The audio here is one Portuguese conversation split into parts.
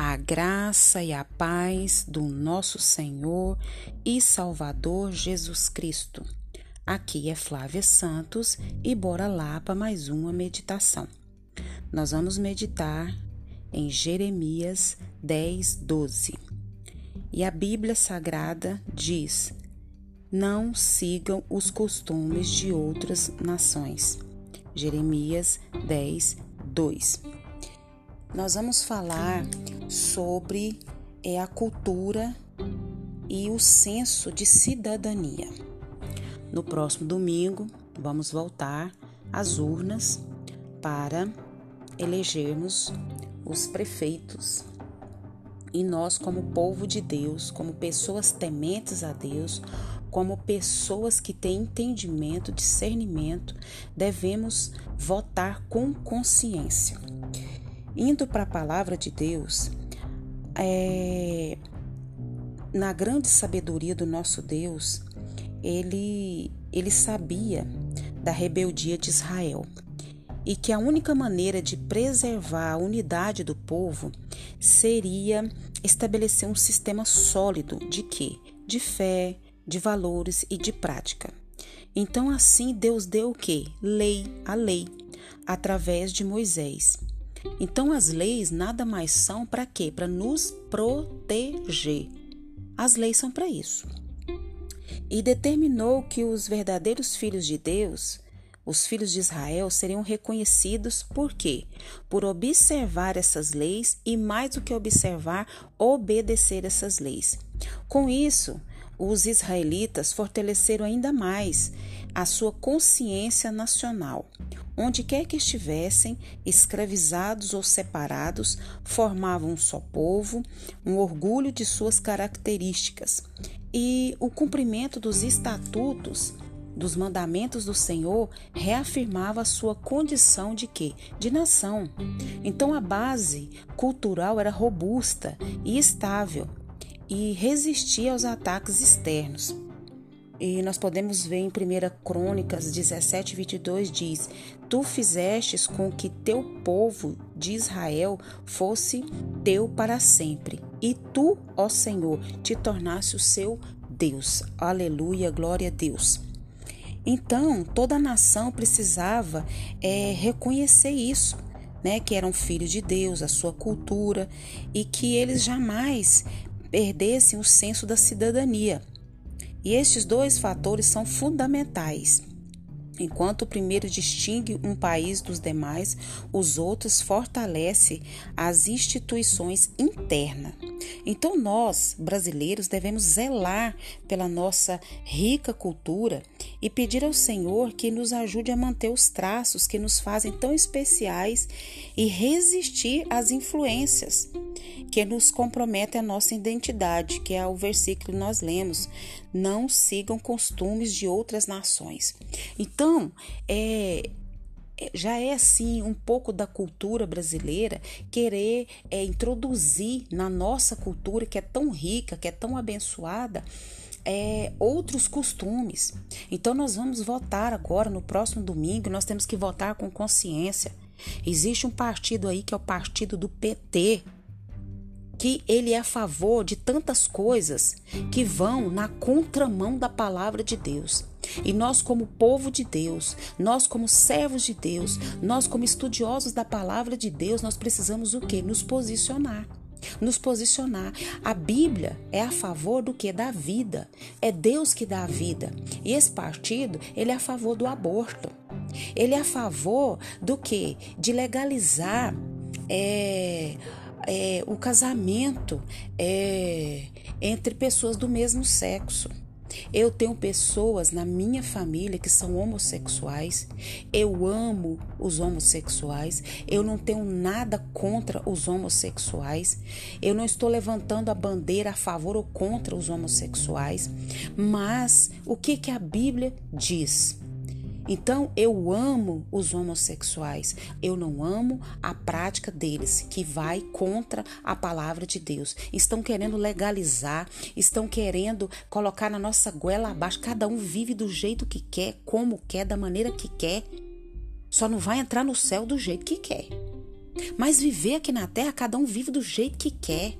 A graça e a paz do nosso Senhor e Salvador Jesus Cristo. Aqui é Flávia Santos e bora lá para mais uma meditação. Nós vamos meditar em Jeremias 10, 12. E a Bíblia Sagrada diz: Não sigam os costumes de outras nações. Jeremias 10, 2. Nós vamos falar sobre é, a cultura e o senso de cidadania. No próximo domingo, vamos voltar às urnas para elegermos os prefeitos. E nós, como povo de Deus, como pessoas tementes a Deus, como pessoas que têm entendimento, discernimento, devemos votar com consciência. Indo para a palavra de Deus, é, na grande sabedoria do nosso Deus, ele, ele sabia da rebeldia de Israel e que a única maneira de preservar a unidade do povo seria estabelecer um sistema sólido de quê? De fé, de valores e de prática. Então assim Deus deu o quê? Lei, a lei, através de Moisés. Então as leis nada mais são para quê? Para nos proteger. As leis são para isso. E determinou que os verdadeiros filhos de Deus, os filhos de Israel, seriam reconhecidos por quê? Por observar essas leis e mais do que observar, obedecer essas leis. Com isso, os israelitas fortaleceram ainda mais a sua consciência nacional. Onde quer que estivessem, escravizados ou separados, formavam um só povo, um orgulho de suas características. E o cumprimento dos estatutos, dos mandamentos do Senhor, reafirmava sua condição de quê? De nação. Então a base cultural era robusta e estável e resistia aos ataques externos. E nós podemos ver em 1 Crônicas 17, 22 diz: Tu fizestes com que teu povo de Israel fosse teu para sempre, e tu, ó Senhor, te tornaste o seu Deus. Aleluia, glória a Deus. Então, toda a nação precisava é, reconhecer isso, né, que eram filhos de Deus, a sua cultura, e que eles jamais perdessem o senso da cidadania. E estes dois fatores são fundamentais. Enquanto o primeiro distingue um país dos demais, os outros fortalece as instituições internas. Então nós, brasileiros, devemos zelar pela nossa rica cultura e pedir ao Senhor que nos ajude a manter os traços que nos fazem tão especiais e resistir às influências que nos comprometem a nossa identidade, que é o versículo que nós lemos. Não sigam costumes de outras nações. Então, é, é já é assim um pouco da cultura brasileira querer é, introduzir na nossa cultura que é tão rica, que é tão abençoada, é, outros costumes. Então nós vamos votar agora no próximo domingo. Nós temos que votar com consciência. Existe um partido aí que é o partido do PT, que ele é a favor de tantas coisas que vão na contramão da palavra de Deus. E nós, como povo de Deus, nós, como servos de Deus, nós, como estudiosos da palavra de Deus, nós precisamos o que? Nos posicionar. Nos posicionar. A Bíblia é a favor do que? Da vida. É Deus que dá a vida. E esse partido, ele é a favor do aborto. Ele é a favor do que? De legalizar. É, é, o casamento é, entre pessoas do mesmo sexo. Eu tenho pessoas na minha família que são homossexuais. Eu amo os homossexuais. Eu não tenho nada contra os homossexuais. Eu não estou levantando a bandeira a favor ou contra os homossexuais. Mas o que, que a Bíblia diz? Então eu amo os homossexuais, eu não amo a prática deles, que vai contra a palavra de Deus. Estão querendo legalizar, estão querendo colocar na nossa goela abaixo. Cada um vive do jeito que quer, como quer, da maneira que quer. Só não vai entrar no céu do jeito que quer. Mas viver aqui na terra, cada um vive do jeito que quer.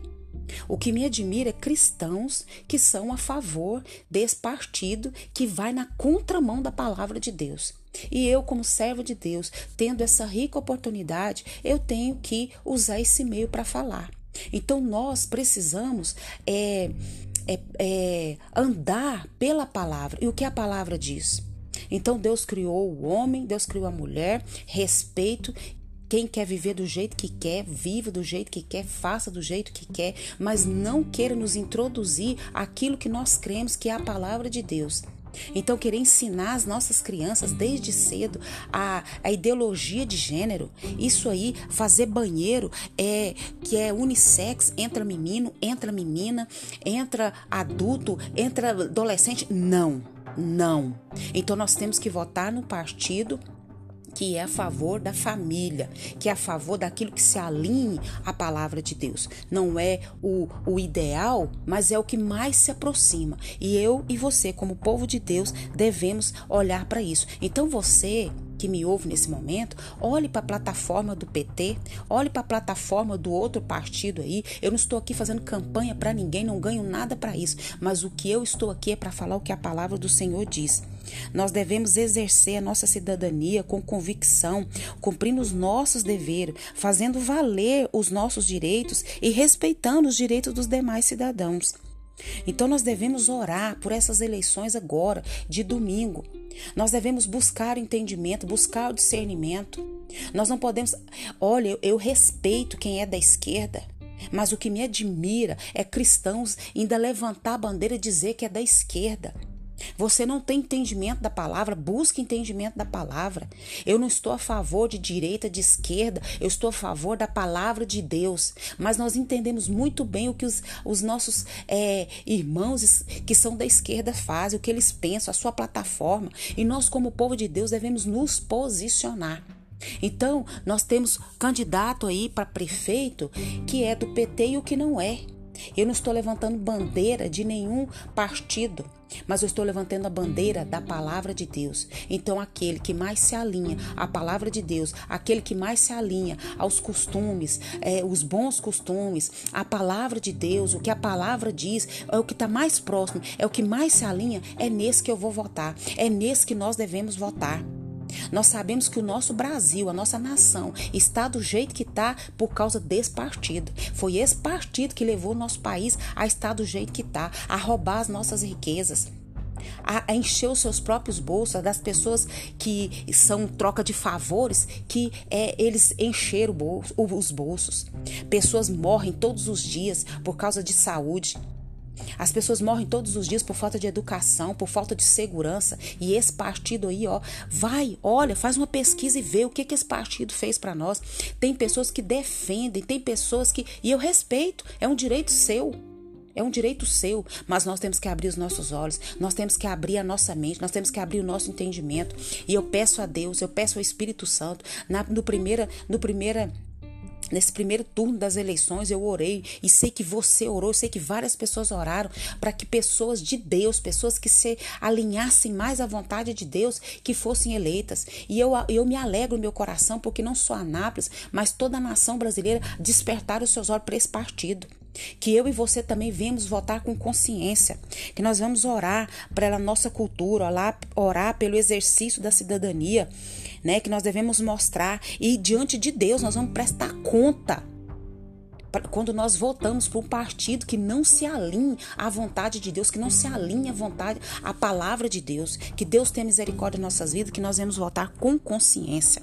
O que me admira é cristãos que são a favor desse partido que vai na contramão da palavra de Deus. E eu, como servo de Deus, tendo essa rica oportunidade, eu tenho que usar esse meio para falar. Então nós precisamos é, é, é, andar pela palavra. E o que a palavra diz? Então Deus criou o homem, Deus criou a mulher, respeito quem quer viver do jeito que quer, viva do jeito que quer, faça do jeito que quer, mas não queira nos introduzir aquilo que nós cremos que é a palavra de Deus. Então, querer ensinar as nossas crianças desde cedo a, a ideologia de gênero, isso aí, fazer banheiro é que é unissex, entra menino, entra menina, entra adulto, entra adolescente. Não, não. Então, nós temos que votar no partido que é a favor da família, que é a favor daquilo que se alinhe à palavra de Deus. Não é o, o ideal, mas é o que mais se aproxima. E eu e você, como povo de Deus, devemos olhar para isso. Então você que me ouve nesse momento, olhe para a plataforma do PT, olhe para a plataforma do outro partido aí. Eu não estou aqui fazendo campanha para ninguém, não ganho nada para isso, mas o que eu estou aqui é para falar o que a palavra do Senhor diz. Nós devemos exercer a nossa cidadania com convicção, cumprindo os nossos deveres, fazendo valer os nossos direitos e respeitando os direitos dos demais cidadãos. Então nós devemos orar por essas eleições agora, de domingo. Nós devemos buscar entendimento, buscar o discernimento. Nós não podemos. Olha, eu, eu respeito quem é da esquerda. Mas o que me admira é cristãos ainda levantar a bandeira e dizer que é da esquerda. Você não tem entendimento da palavra, busque entendimento da palavra. Eu não estou a favor de direita, de esquerda, eu estou a favor da palavra de Deus. Mas nós entendemos muito bem o que os, os nossos é, irmãos que são da esquerda fazem, o que eles pensam, a sua plataforma. E nós, como povo de Deus, devemos nos posicionar. Então, nós temos candidato aí para prefeito que é do PT e o que não é. Eu não estou levantando bandeira de nenhum partido, mas eu estou levantando a bandeira da palavra de Deus. Então, aquele que mais se alinha à palavra de Deus, aquele que mais se alinha aos costumes, é, os bons costumes, a palavra de Deus, o que a palavra diz, é o que está mais próximo, é o que mais se alinha, é nesse que eu vou votar, é nesse que nós devemos votar. Nós sabemos que o nosso Brasil, a nossa nação, está do jeito que está por causa desse partido. Foi esse partido que levou o nosso país a estar do jeito que está, a roubar as nossas riquezas. A, encher os seus próprios bolsos das pessoas que são troca de favores, que é, eles encheram bolso, os bolsos. Pessoas morrem todos os dias por causa de saúde. As pessoas morrem todos os dias por falta de educação, por falta de segurança. E esse partido aí, ó, vai, olha, faz uma pesquisa e vê o que, que esse partido fez para nós. Tem pessoas que defendem, tem pessoas que. E eu respeito, é um direito seu. É um direito seu, mas nós temos que abrir os nossos olhos, nós temos que abrir a nossa mente, nós temos que abrir o nosso entendimento. E eu peço a Deus, eu peço ao Espírito Santo, na, no primeira, no primeira Nesse primeiro turno das eleições eu orei e sei que você orou, sei que várias pessoas oraram para que pessoas de Deus, pessoas que se alinhassem mais à vontade de Deus, que fossem eleitas. E eu, eu me alegro no meu coração porque não só Anápolis, mas toda a nação brasileira despertaram os seus olhos para esse partido que eu e você também vemos votar com consciência, que nós vamos orar pela nossa cultura, orar, pelo exercício da cidadania, né, que nós devemos mostrar e diante de Deus nós vamos prestar conta quando nós votamos para um partido que não se alinhe à vontade de Deus, que não se alinhe à vontade, à palavra de Deus, que Deus tenha misericórdia em nossas vidas, que nós vamos votar com consciência.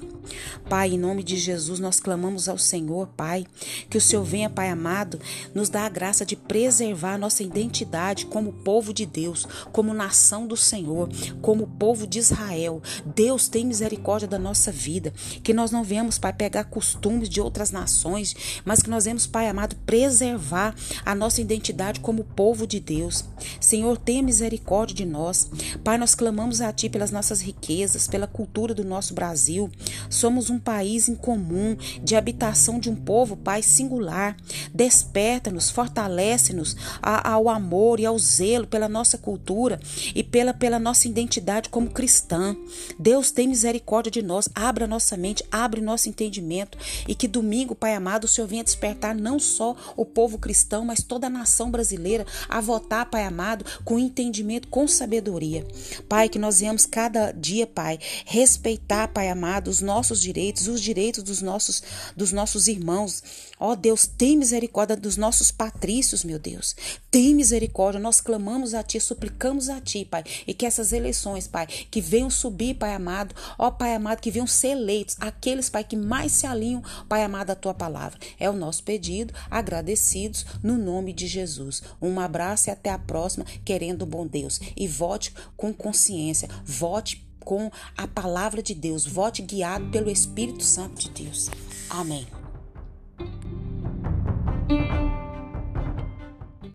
Pai, em nome de Jesus, nós clamamos ao Senhor, Pai, que o Senhor venha, Pai amado, nos dá a graça de preservar a nossa identidade como povo de Deus, como nação do Senhor, como povo de Israel. Deus tem misericórdia da nossa vida, que nós não venhamos, Pai, pegar costumes de outras nações, mas que nós Pai, Pai amado, preservar a nossa identidade como povo de Deus. Senhor, tenha misericórdia de nós. Pai, nós clamamos a Ti pelas nossas riquezas, pela cultura do nosso Brasil. Somos um país em comum, de habitação de um povo, Pai, singular. Desperta-nos, fortalece-nos ao amor e ao zelo pela nossa cultura e pela, pela nossa identidade como cristã. Deus tem misericórdia de nós, abra nossa mente, abre nosso entendimento e que domingo, Pai amado, o Senhor venha despertar não só o povo cristão, mas toda a nação brasileira a votar, Pai amado, com entendimento, com sabedoria. Pai, que nós venhamos cada dia, Pai, respeitar, Pai amado, os nossos direitos, os direitos dos nossos, dos nossos irmãos. Ó oh, Deus, tem misericórdia dos nossos patrícios, meu Deus. Tem misericórdia. Nós clamamos a Ti, suplicamos a Ti, Pai. E que essas eleições, Pai, que venham subir, Pai amado. Ó oh, Pai amado, que venham ser eleitos. Aqueles, Pai, que mais se alinham, Pai amado, à Tua palavra. É o nosso pedido, agradecidos, no nome de Jesus. Um abraço e até a próxima, querendo o bom Deus. E vote com consciência. Vote com a palavra de Deus. Vote guiado pelo Espírito Santo de Deus. Amém.